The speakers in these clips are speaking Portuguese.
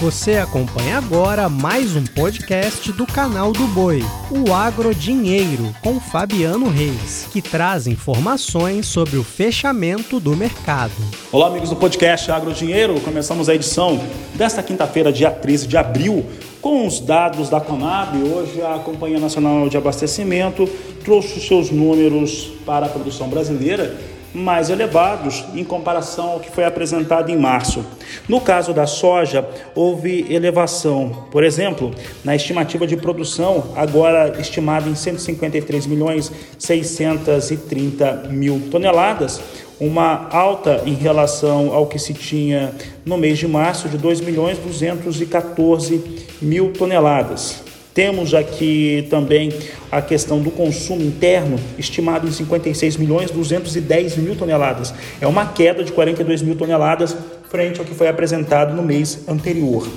Você acompanha agora mais um podcast do canal do Boi, o Agro Dinheiro, com Fabiano Reis, que traz informações sobre o fechamento do mercado. Olá, amigos do podcast Agro Dinheiro. Começamos a edição desta quinta-feira, dia 13 de abril, com os dados da Conab. Hoje a Companhia Nacional de Abastecimento trouxe os seus números para a produção brasileira mais elevados em comparação ao que foi apresentado em março. No caso da soja, houve elevação, por exemplo, na estimativa de produção, agora estimada em 153 milhões 630 mil toneladas, uma alta em relação ao que se tinha no mês de março de 2 milhões 214 mil toneladas. Temos aqui também a questão do consumo interno, estimado em 56 milhões 210 mil toneladas. É uma queda de 42 mil toneladas frente ao que foi apresentado no mês anterior.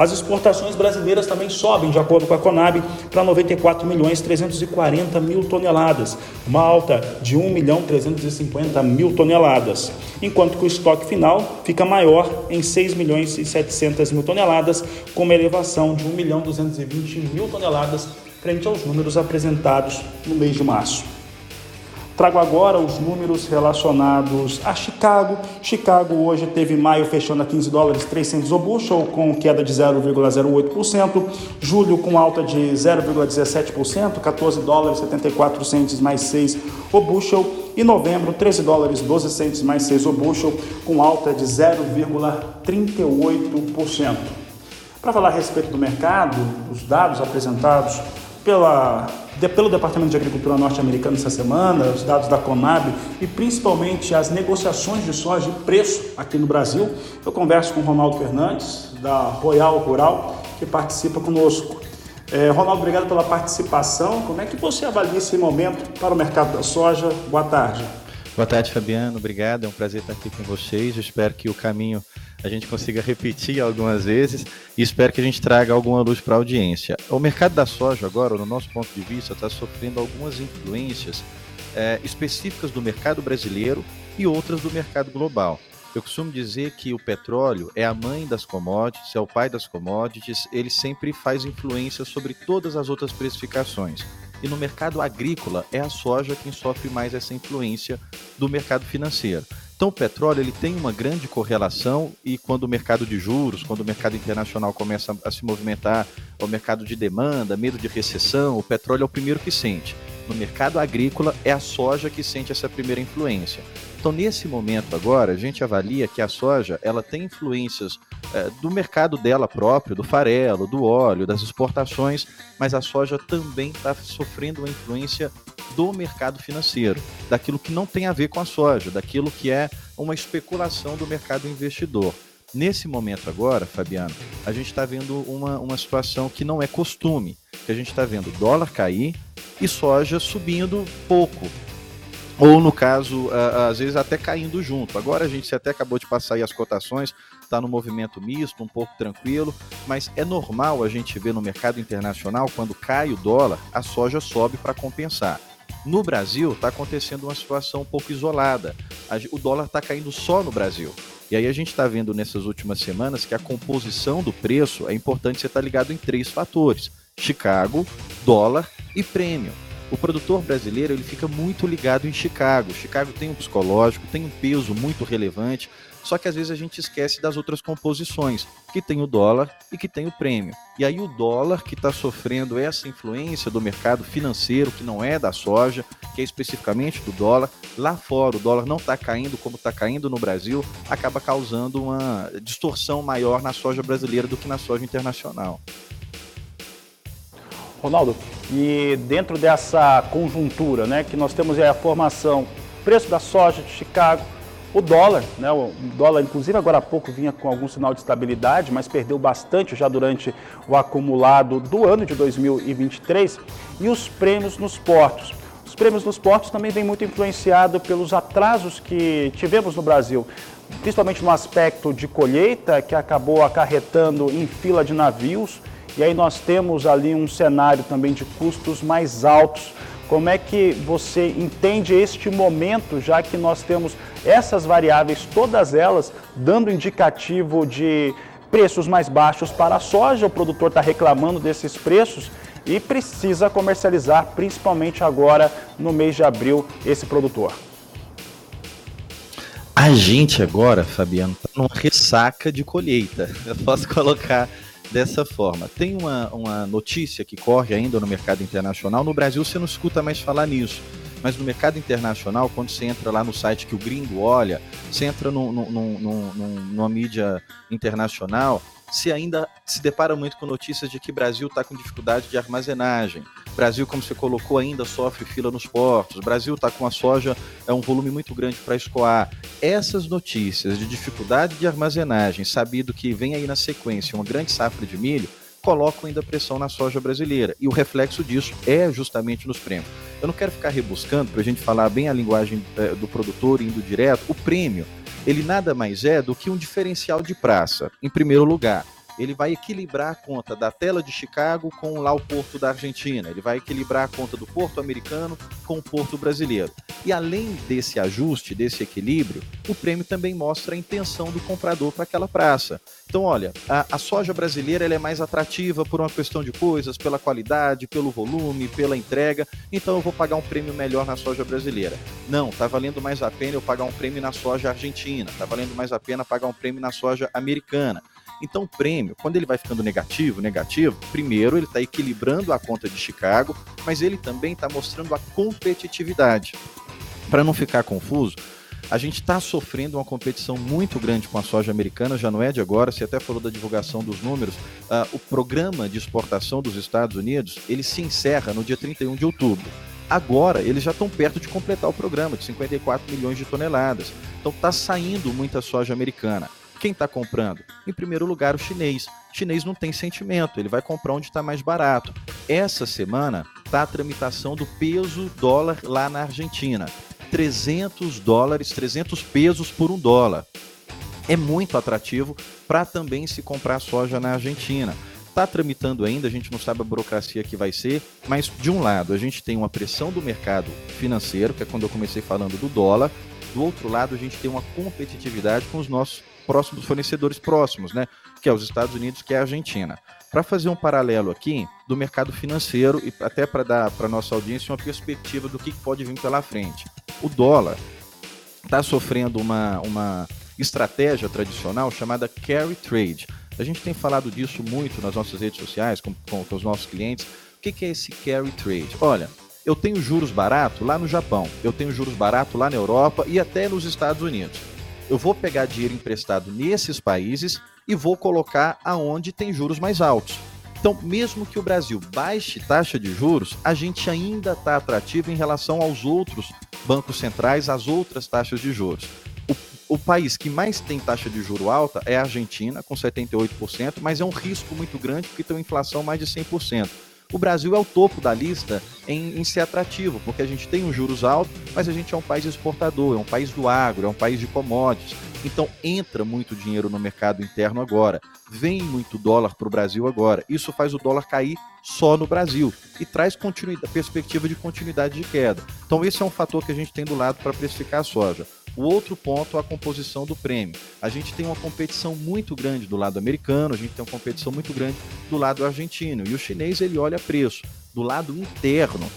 As exportações brasileiras também sobem, de acordo com a Conab, para 94 milhões 340 mil toneladas, uma alta de 1 milhão 350 mil toneladas, enquanto que o estoque final fica maior em 6 milhões e 700 mil toneladas, com uma elevação de 1 milhão 220 mil toneladas frente aos números apresentados no mês de março. Trago agora os números relacionados a Chicago. Chicago hoje teve maio fechando a 15 dólares 300 o bushel, com queda de 0,08%. Julho com alta de 0,17%, 14 dólares 74 centes mais 6 o bushel. E novembro, 13 dólares 12 centes mais 6 o bushel, com alta de 0,38%. Para falar a respeito do mercado, os dados apresentados pela de, pelo Departamento de Agricultura norte-americano essa semana, os dados da Conab e principalmente as negociações de soja e preço aqui no Brasil. Eu converso com o Ronaldo Fernandes, da Royal Rural, que participa conosco. É, Ronaldo, obrigado pela participação. Como é que você avalia esse momento para o mercado da soja? Boa tarde. Boa tarde, Fabiano. Obrigado. É um prazer estar aqui com vocês. Eu espero que o caminho a gente consiga repetir algumas vezes e espero que a gente traga alguma luz para a audiência. O mercado da soja agora, no nosso ponto de vista, está sofrendo algumas influências é, específicas do mercado brasileiro e outras do mercado global. Eu costumo dizer que o petróleo é a mãe das commodities, é o pai das commodities, ele sempre faz influência sobre todas as outras precificações. E no mercado agrícola é a soja quem sofre mais essa influência do mercado financeiro. Então o petróleo ele tem uma grande correlação e quando o mercado de juros, quando o mercado internacional começa a se movimentar, o mercado de demanda, medo de recessão, o petróleo é o primeiro que sente. No mercado agrícola é a soja que sente essa primeira influência. Então, nesse momento agora, a gente avalia que a soja ela tem influências é, do mercado dela próprio, do farelo, do óleo, das exportações, mas a soja também está sofrendo uma influência do mercado financeiro, daquilo que não tem a ver com a soja, daquilo que é uma especulação do mercado investidor. Nesse momento agora, Fabiano, a gente está vendo uma, uma situação que não é costume, que a gente está vendo dólar cair e soja subindo pouco, ou no caso, às vezes até caindo junto. Agora a gente até acabou de passar aí as cotações, está no movimento misto, um pouco tranquilo, mas é normal a gente ver no mercado internacional, quando cai o dólar, a soja sobe para compensar. No Brasil está acontecendo uma situação um pouco isolada. O dólar está caindo só no Brasil. E aí a gente está vendo nessas últimas semanas que a composição do preço é importante você estar tá ligado em três fatores: Chicago, dólar e prêmio o produtor brasileiro ele fica muito ligado em Chicago. Chicago tem um psicológico, tem um peso muito relevante, só que às vezes a gente esquece das outras composições, que tem o dólar e que tem o prêmio. E aí o dólar que está sofrendo essa influência do mercado financeiro, que não é da soja, que é especificamente do dólar, lá fora o dólar não está caindo como está caindo no Brasil, acaba causando uma distorção maior na soja brasileira do que na soja internacional. Ronaldo, e dentro dessa conjuntura, né, que nós temos a formação, preço da soja de Chicago, o dólar, né, o dólar inclusive agora há pouco vinha com algum sinal de estabilidade, mas perdeu bastante já durante o acumulado do ano de 2023, e os prêmios nos portos. Os prêmios nos portos também vem muito influenciado pelos atrasos que tivemos no Brasil, principalmente no aspecto de colheita, que acabou acarretando em fila de navios, e aí nós temos ali um cenário também de custos mais altos. Como é que você entende este momento, já que nós temos essas variáveis, todas elas dando indicativo de preços mais baixos para a soja. O produtor está reclamando desses preços e precisa comercializar, principalmente agora no mês de abril, esse produtor. A gente agora, Fabiano, está numa ressaca de colheita. Eu posso colocar dessa forma. Tem uma, uma notícia que corre ainda no mercado internacional. No Brasil você não escuta mais falar nisso. Mas no mercado internacional, quando você entra lá no site que o gringo olha, você entra no, no, no, numa mídia internacional, se ainda se depara muito com notícias de que o Brasil está com dificuldade de armazenagem. Brasil, como você colocou, ainda sofre fila nos portos. O Brasil está com a soja, é um volume muito grande para escoar. Essas notícias de dificuldade de armazenagem, sabido que vem aí na sequência uma grande safra de milho, colocam ainda pressão na soja brasileira. E o reflexo disso é justamente nos prêmios. Eu não quero ficar rebuscando para a gente falar bem a linguagem é, do produtor indo direto. O prêmio ele nada mais é do que um diferencial de praça. Em primeiro lugar, ele vai equilibrar a conta da tela de Chicago com lá o porto da Argentina, ele vai equilibrar a conta do porto americano com o porto brasileiro. E além desse ajuste, desse equilíbrio, o prêmio também mostra a intenção do comprador para aquela praça. Então, olha, a, a soja brasileira é mais atrativa por uma questão de coisas, pela qualidade, pelo volume, pela entrega, então eu vou pagar um prêmio melhor na soja brasileira. Não, está valendo mais a pena eu pagar um prêmio na soja argentina, está valendo mais a pena pagar um prêmio na soja americana. Então, o prêmio, quando ele vai ficando negativo, negativo, primeiro ele está equilibrando a conta de Chicago, mas ele também está mostrando a competitividade. Para não ficar confuso, a gente está sofrendo uma competição muito grande com a soja americana, já não é de agora, você até falou da divulgação dos números. Uh, o programa de exportação dos Estados Unidos, ele se encerra no dia 31 de outubro. Agora, eles já estão perto de completar o programa, de 54 milhões de toneladas. Então está saindo muita soja americana. Quem está comprando? Em primeiro lugar, o chinês. O chinês não tem sentimento, ele vai comprar onde está mais barato. Essa semana está a tramitação do peso dólar lá na Argentina. 300 dólares, 300 pesos por um dólar. É muito atrativo para também se comprar soja na Argentina. Está tramitando ainda, a gente não sabe a burocracia que vai ser, mas de um lado a gente tem uma pressão do mercado financeiro, que é quando eu comecei falando do dólar, do outro lado a gente tem uma competitividade com os nossos próximos fornecedores próximos, né? Que é os Estados Unidos, que é a Argentina. Para fazer um paralelo aqui do mercado financeiro e até para dar para nossa audiência uma perspectiva do que pode vir pela frente. O dólar está sofrendo uma, uma estratégia tradicional chamada carry trade. A gente tem falado disso muito nas nossas redes sociais, com, com, com os nossos clientes. O que, que é esse carry trade? Olha, eu tenho juros barato lá no Japão, eu tenho juros barato lá na Europa e até nos Estados Unidos eu vou pegar dinheiro emprestado nesses países e vou colocar aonde tem juros mais altos. Então, mesmo que o Brasil baixe taxa de juros, a gente ainda está atrativo em relação aos outros bancos centrais, às outras taxas de juros. O, o país que mais tem taxa de juro alta é a Argentina, com 78%, mas é um risco muito grande porque tem uma inflação mais de 100% o Brasil é o topo da lista em, em, ser atrativo, porque a gente tem um juros altos, mas a gente é um país exportador, é um país do agro, é um país de commodities. Então entra muito dinheiro no mercado interno agora, vem muito dólar para o Brasil agora. Isso faz o dólar cair só no Brasil e traz perspectiva de continuidade de queda. Então esse é um fator que a gente tem do lado para precificar a soja. O outro ponto é a composição do prêmio. A gente tem uma competição muito grande do lado americano, a gente tem uma competição muito grande do lado argentino. E o chinês ele olha preço. Do lado interno,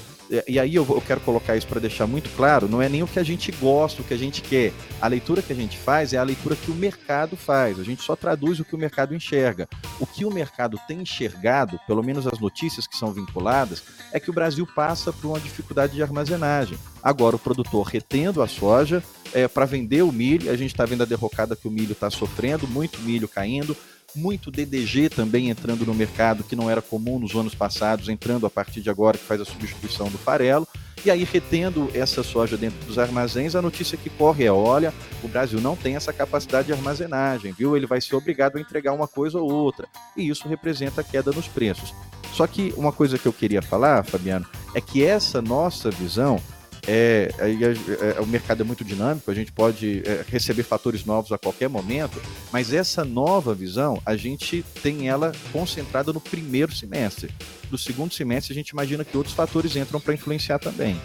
e aí eu, quero colocar isso para deixar muito claro, não é nem o que a gente gosta, o que a gente quer. A leitura que a gente faz é a leitura que o mercado faz. A gente só traduz o que o mercado enxerga. O que o mercado tem enxergado, pelo menos as notícias que são vinculadas, é que o Brasil passa por uma dificuldade de armazenagem. Agora o produtor retendo a soja é, para vender o milho, a gente está vendo a derrocada que o milho está sofrendo, muito milho caindo muito DDG também entrando no mercado, que não era comum nos anos passados, entrando a partir de agora, que faz a substituição do farelo. E aí, retendo essa soja dentro dos armazéns, a notícia que corre é: olha, o Brasil não tem essa capacidade de armazenagem, viu? Ele vai ser obrigado a entregar uma coisa ou outra. E isso representa a queda nos preços. Só que uma coisa que eu queria falar, Fabiano, é que essa nossa visão é, é, é, o mercado é muito dinâmico, a gente pode é, receber fatores novos a qualquer momento, mas essa nova visão, a gente tem ela concentrada no primeiro semestre. No segundo semestre, a gente imagina que outros fatores entram para influenciar também.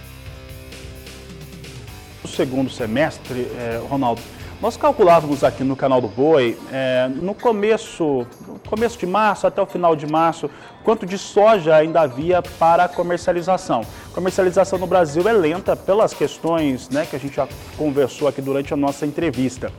No segundo semestre, é, Ronaldo, Nós calculávamos aqui no canal do Boi, é, no começo, começo de março até o final de março, quanto de soja ainda havia para comercialização. Comercialização no Brasil é lenta pelas questões né, que a gente já conversou aqui durante a nossa entrevista.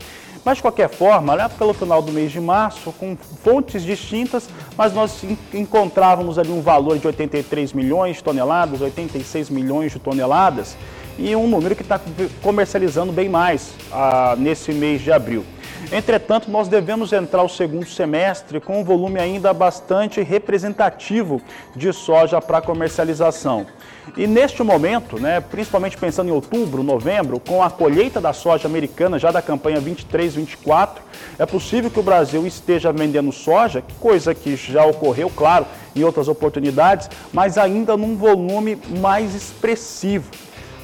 Mas, de qualquer forma, lá pelo final do mês de março, com fontes distintas, mas nós encontrávamos ali um valor de 83 milhões de toneladas, 86 milhões de toneladas, e um número que está comercializando bem mais ah, nesse mês de abril. Entretanto, nós devemos entrar o segundo semestre com um volume ainda bastante representativo de soja para comercialização. E neste momento, né, principalmente pensando em outubro, novembro, com a colheita da soja americana já da campanha 23-24, é possível que o Brasil esteja vendendo soja, coisa que já ocorreu, claro, em outras oportunidades, mas ainda num volume mais expressivo.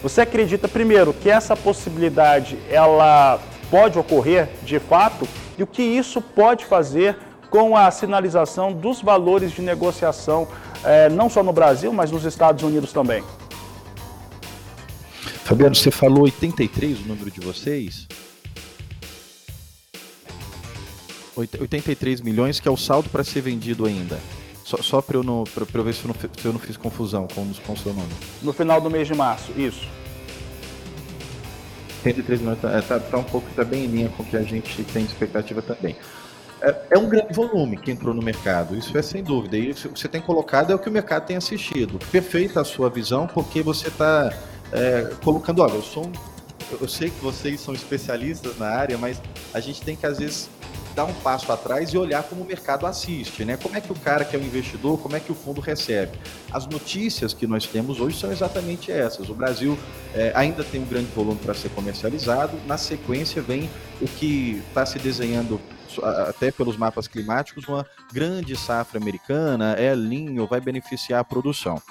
Você acredita, primeiro, que essa possibilidade ela pode ocorrer de fato e o que isso pode fazer com a sinalização dos valores de negociação, eh, não só no Brasil, mas nos Estados Unidos também? Fabiano, você falou 83 o número de vocês? 83 milhões, que é o saldo para ser vendido ainda. Só, só para eu, não, eu ver se eu, não, se eu não fiz confusão com, com o seu nome. No final do mês de março, isso. 83 milhões está tá, tá um pouco, está bem em linha com o que a gente tem expectativa também. É, é, um grande volume que entrou no mercado, isso é sem dúvida. E o que você tem colocado é o que o mercado tem assistido. Perfeita a sua visão, porque você está é, colocando, olha, eu sou um, eu sei que vocês são especialistas na área, mas a gente tem que às vezes dar um passo atrás e olhar como o mercado assiste, né? Como é que o cara que é o investidor, como é que o fundo recebe? As notícias que nós temos hoje são exatamente essas. O Brasil é, ainda tem um grande volume para ser comercializado. Na sequência vem o que está se desenhando até pelos mapas climáticos, uma grande safra americana, é linho, vai beneficiar a produção.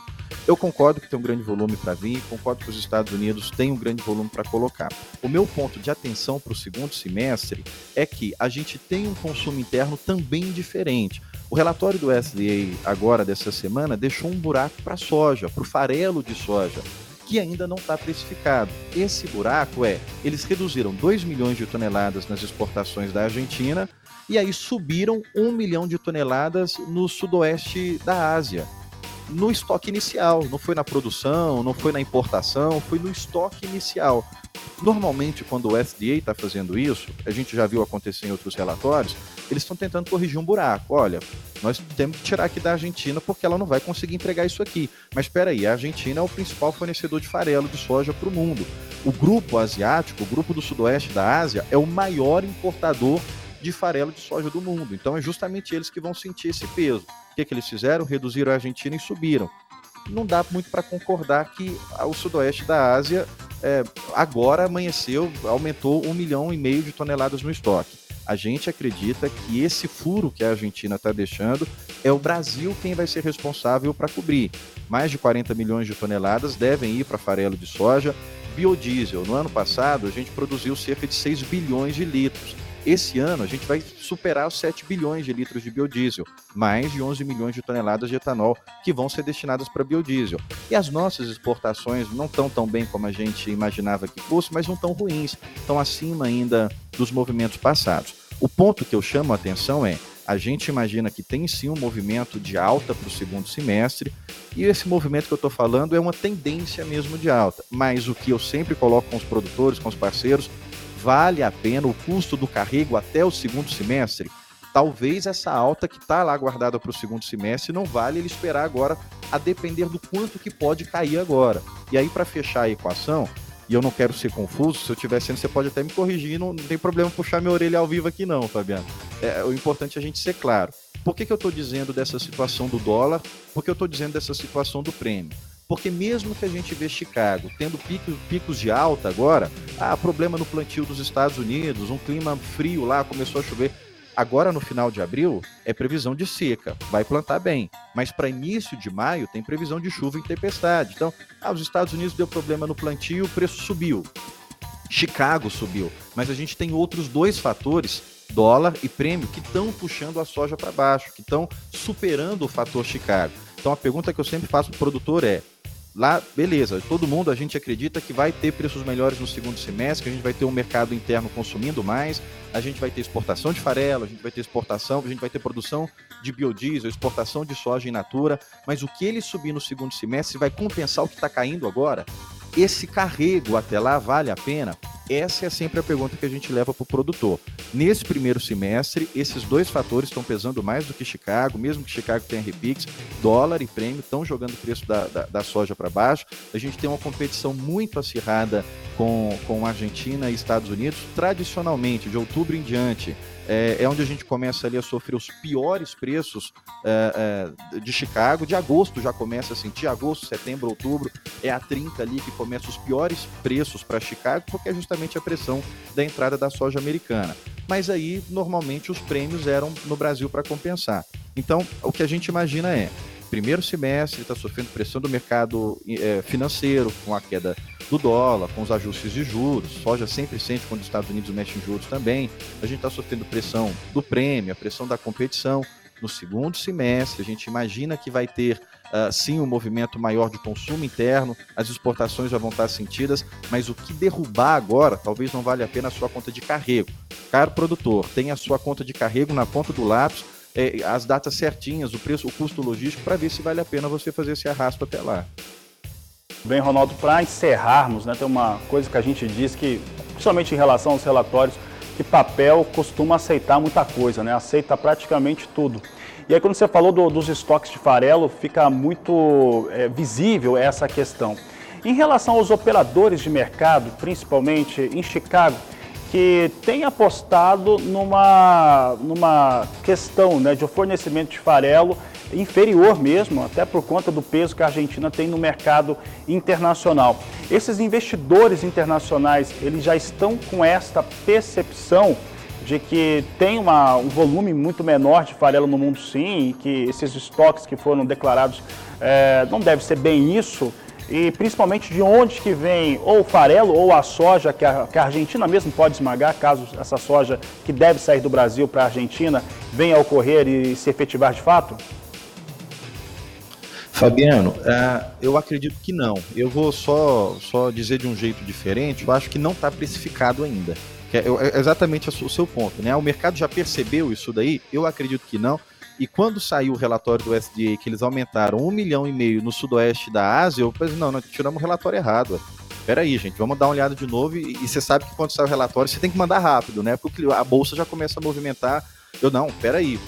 Eu concordo que tem um grande volume para vir, concordo que os Estados Unidos têm um grande volume para colocar. O meu ponto de atenção para o segundo semestre é que a gente tem um consumo interno também diferente. O relatório do SDA agora dessa semana deixou um buraco para soja, para o farelo de soja, que ainda não está precificado. Esse buraco é, eles reduziram 2 milhões de toneladas nas exportações da Argentina e aí subiram 1 milhão de toneladas no sudoeste da Ásia no estoque inicial, não foi na produção, não foi na importação, foi no estoque inicial. Normalmente, quando o FDA está fazendo isso, a gente já viu acontecer em outros relatórios, eles estão tentando corrigir um buraco. Olha, nós temos que tirar aqui da Argentina porque ela não vai conseguir entregar isso aqui. Mas espera aí, a Argentina é o principal fornecedor de farelo de soja para o mundo. O grupo asiático, o grupo do sudoeste da Ásia, é o maior importador de farelo de soja do mundo. Então é justamente eles que vão sentir esse peso. O que, que eles fizeram? Reduziram a Argentina e subiram. Não dá muito para concordar que o sudoeste da Ásia é, agora amanheceu, aumentou um milhão e meio de toneladas no estoque. A gente acredita que esse furo que a Argentina está deixando é o Brasil quem vai ser responsável para cobrir. Mais de 40 milhões de toneladas devem ir para farelo de soja. Biodiesel, no ano passado, a gente produziu cerca de 6 bilhões de litros. Esse ano a gente vai superar os 7 bilhões de litros de biodiesel, mais de 11 milhões de toneladas de etanol que vão ser destinadas para biodiesel. E as nossas exportações não estão tão bem como a gente imaginava que fosse, mas não tão ruins, estão acima ainda dos movimentos passados. O ponto que eu chamo a atenção é a gente imagina que tem sim um movimento de alta para o segundo semestre, e esse movimento que eu estou falando é uma tendência mesmo de alta. Mas o que eu sempre coloco com os produtores, com os parceiros, vale a pena o custo do carrego até o segundo semestre? Talvez essa alta que está lá guardada para o segundo semestre não vale ele esperar agora, a depender do quanto que pode cair agora. E aí, para fechar a equação, e eu não quero ser confuso, se eu estiver sendo, você pode até me corrigir, não, não tem problema puxar minha orelha ao vivo aqui não, Fabiano. É, o importante é a gente ser claro. Por que, que eu estou dizendo dessa situação do dólar? Por que eu estou dizendo dessa situação do prêmio? Porque mesmo que a gente vê Chicago tendo picos, picos de alta agora, ah, problema no plantio dos Estados Unidos, um clima frio lá, começou a chover. Agora, no final de abril, é previsão de seca, vai plantar bem. Mas para início de maio, tem previsão de chuva e tempestade. Então, ah, os Estados Unidos deu problema no plantio, o preço subiu. Chicago subiu. Mas a gente tem outros dois fatores, dólar e prêmio, que estão puxando a soja para baixo, que estão superando o fator Chicago. Então, a pergunta que eu sempre faço para o produtor é: lá, beleza, todo mundo a gente acredita que vai ter preços melhores no segundo semestre, que a gente vai ter um mercado interno consumindo mais, a gente vai ter exportação de farelo, a gente vai ter exportação, a gente vai ter produção de biodiesel, exportação de soja in natura, mas o que ele subir no segundo semestre vai compensar o que está caindo agora? Esse carrego até lá vale a pena? Essa é sempre a pergunta que a gente leva para o produtor. Nesse primeiro semestre, esses dois fatores estão pesando mais do que Chicago, mesmo que Chicago tenha repix, dólar e prêmio estão jogando o preço da, da, da soja para baixo. A gente tem uma competição muito acirrada com, com Argentina e Estados Unidos. Tradicionalmente, de outubro em diante, é, é, onde a gente começa ali a sofrer os piores preços é, é, de Chicago. De agosto já começa a sentir, agosto, setembro, outubro, é a 30 ali que começa os piores preços para Chicago, porque é justamente a pressão da entrada da soja americana. Mas aí, normalmente, os prêmios eram no Brasil para compensar. Então, o que a gente imagina é, primeiro semestre está sofrendo pressão do mercado é, financeiro, com a queda do dólar, com os ajustes de juros, soja sempre sente quando os Estados Unidos mexem em juros também. A gente está sofrendo pressão do prêmio, a pressão da competição. No segundo semestre, a gente imagina que vai ter uh, sim um movimento maior de consumo interno, as exportações já vão estar sentidas, mas o que derrubar agora talvez não vale a pena a sua conta de carrego. Caro produtor, tenha a sua conta de carrego na ponta do lápis, eh, as datas certinhas, o preço, o custo logístico, para ver se vale a pena você fazer esse arrasto até lá. Bem, Ronaldo, para encerrarmos, né, tem uma coisa que a gente diz que, principalmente em relação aos relatórios, que papel costuma aceitar muita coisa, né? Aceita praticamente tudo. E aí quando você falou do, dos estoques de farelo, fica muito é, visível essa questão. Em relação aos operadores de mercado, principalmente em Chicago, que tem apostado numa, numa questão né, de fornecimento de farelo inferior mesmo, até por conta do peso que a Argentina tem no mercado internacional. Esses investidores internacionais, eles já estão com esta percepção de que tem uma, um volume muito menor de farelo no mundo sim, e que esses estoques que foram declarados é, não deve ser bem isso, e principalmente de onde que vem ou o farelo ou a soja que a, que a, Argentina mesmo pode esmagar, caso essa soja que deve sair do Brasil para a Argentina venha a ocorrer e se efetivar de fato? Fabiano, uh, eu acredito que não. Eu vou só, só dizer de um jeito diferente. Eu acho que não está precificado ainda. É, é exatamente o seu ponto, né? O mercado já percebeu isso daí? Eu acredito que não. E quando saiu o relatório do SDA que eles aumentaram um milhão e meio no sudoeste da Ásia, eu pensei, não, nós tiramos o relatório errado. Peraí, gente, vamos dar uma olhada de novo. E, e você sabe que quando sai o relatório, você tem que mandar rápido, né? Porque a bolsa já começa a movimentar. Eu, não, peraí,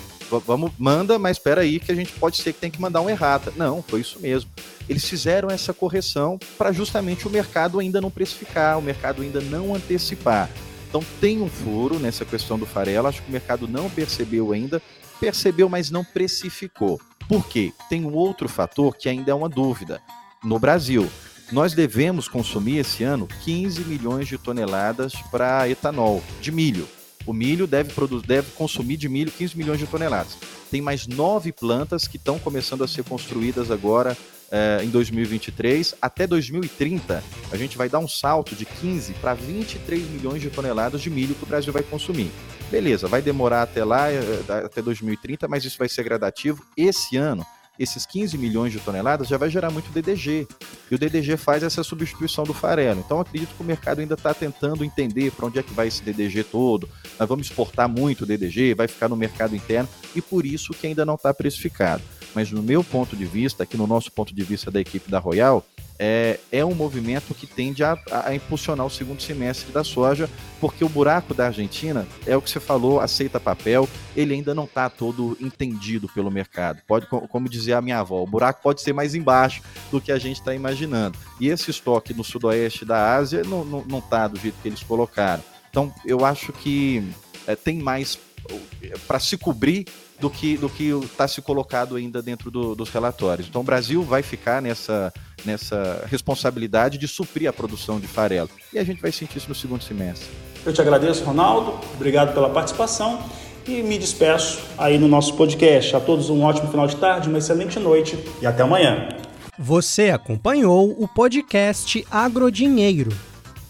vamos, manda, mas espera aí que a gente pode ser que tem que mandar um errata. Não, foi isso mesmo. Eles fizeram essa correção para justamente o mercado ainda não precificar, o mercado ainda não antecipar. Então tem um furo nessa questão do farelo, acho que o mercado não percebeu ainda, percebeu, mas não precificou. Por quê? Tem um outro fator que ainda é uma dúvida. No Brasil, nós devemos consumir esse ano 15 milhões de toneladas para etanol de milho. O milho deve, deve consumir de milho 15 milhões de toneladas. Tem mais nove plantas que estão começando a ser construídas agora eh, em 2023. Até 2030, a gente vai dar um salto de 15 para 23 milhões de toneladas de milho que o Brasil vai consumir. Beleza, vai demorar até lá, eh, até 2030, mas isso vai ser gradativo. Esse ano, esses 15 milhões de toneladas já vai gerar muito DDG. E o DDG faz essa substituição do farelo. Então acredito que o mercado ainda está tentando entender para onde é que vai esse DDG todo. Nós vamos exportar muito DDG, vai ficar no mercado interno e por isso que ainda não está precificado. Mas no meu ponto de vista, aqui no nosso ponto de vista da equipe da Royal, é, é um movimento que tende a, a, impulsionar o segundo semestre da soja, porque o buraco da Argentina é o que você falou, aceita papel, ele ainda não está todo entendido pelo mercado. Pode, como dizia a minha avó, o buraco pode ser mais embaixo do que a gente está imaginando. E esse estoque no sudoeste da Ásia não está não, tá do jeito que eles colocaram. Então, eu acho que é, tem mais para se cobrir do que do que está se colocado ainda dentro do, dos relatórios. Então o Brasil vai ficar nessa, nessa responsabilidade de suprir a produção de farelo. E a gente vai sentir isso no segundo semestre. Eu te agradeço, Ronaldo. Obrigado pela participação e me despeço aí no nosso podcast. A todos um ótimo final de tarde, uma excelente noite e até amanhã. Você acompanhou o podcast Agrodinheiro.